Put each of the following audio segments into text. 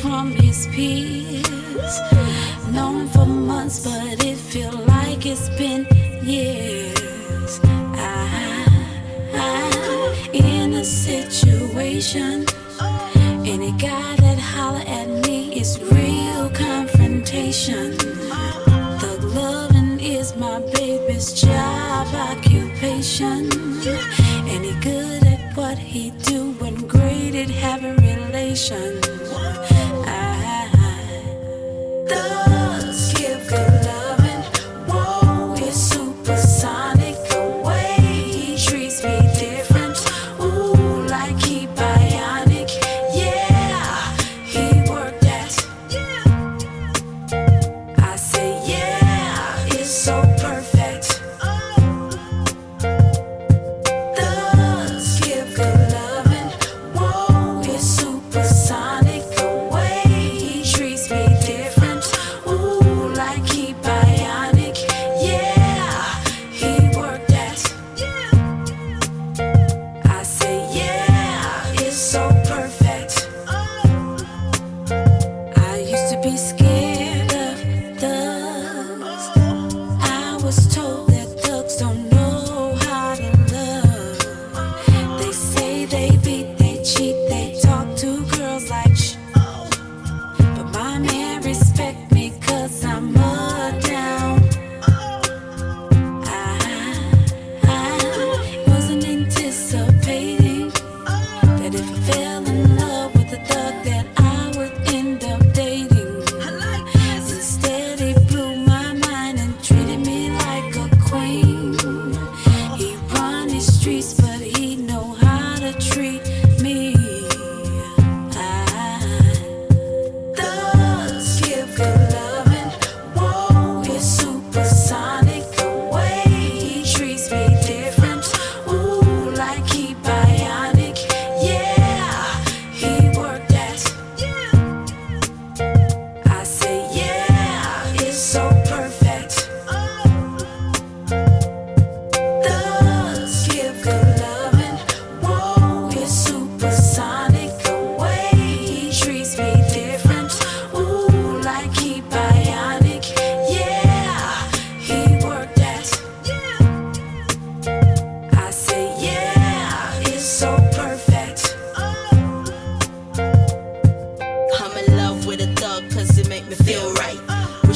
from his peers. Known for months, but it feel like it's been years. I, I, in a situation, any guy that holler at me is real confrontation. Thug loving is my baby's job occupation. Any good at what he do when great at having relations.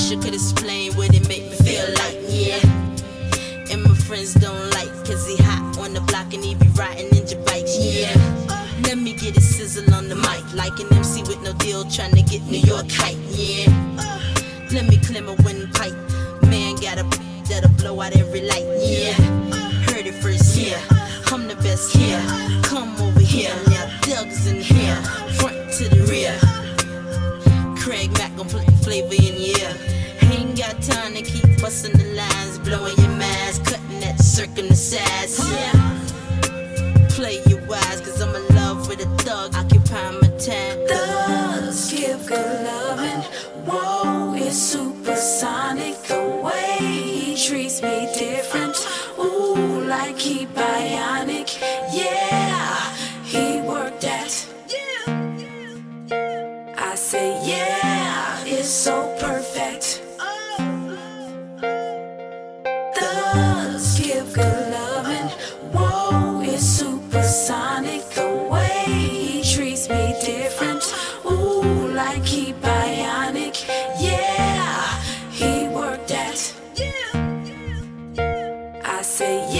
Wish I could explain what it make me feel like, yeah. And my friends don't like cause he hot on the block and he be riding ninja bikes, yeah. Let me get a sizzle on the mic like an MC with no deal trying to get New York hype, yeah. Let me clear my windpipe. Man got a that'll blow out every light, yeah. Heard it first, yeah. I'm the best here. Come over here, now thugs in here, busting the lines, blowing your mask, cutting that circle the size. Yeah. Play your wise, cause I'm in love with a thug, occupying my time. Thugs give good loving. Whoa, it's supersonic the way he treats me different. Ooh, like he bionic. Yeah, he worked that. I say yeah, it's so I say yeah.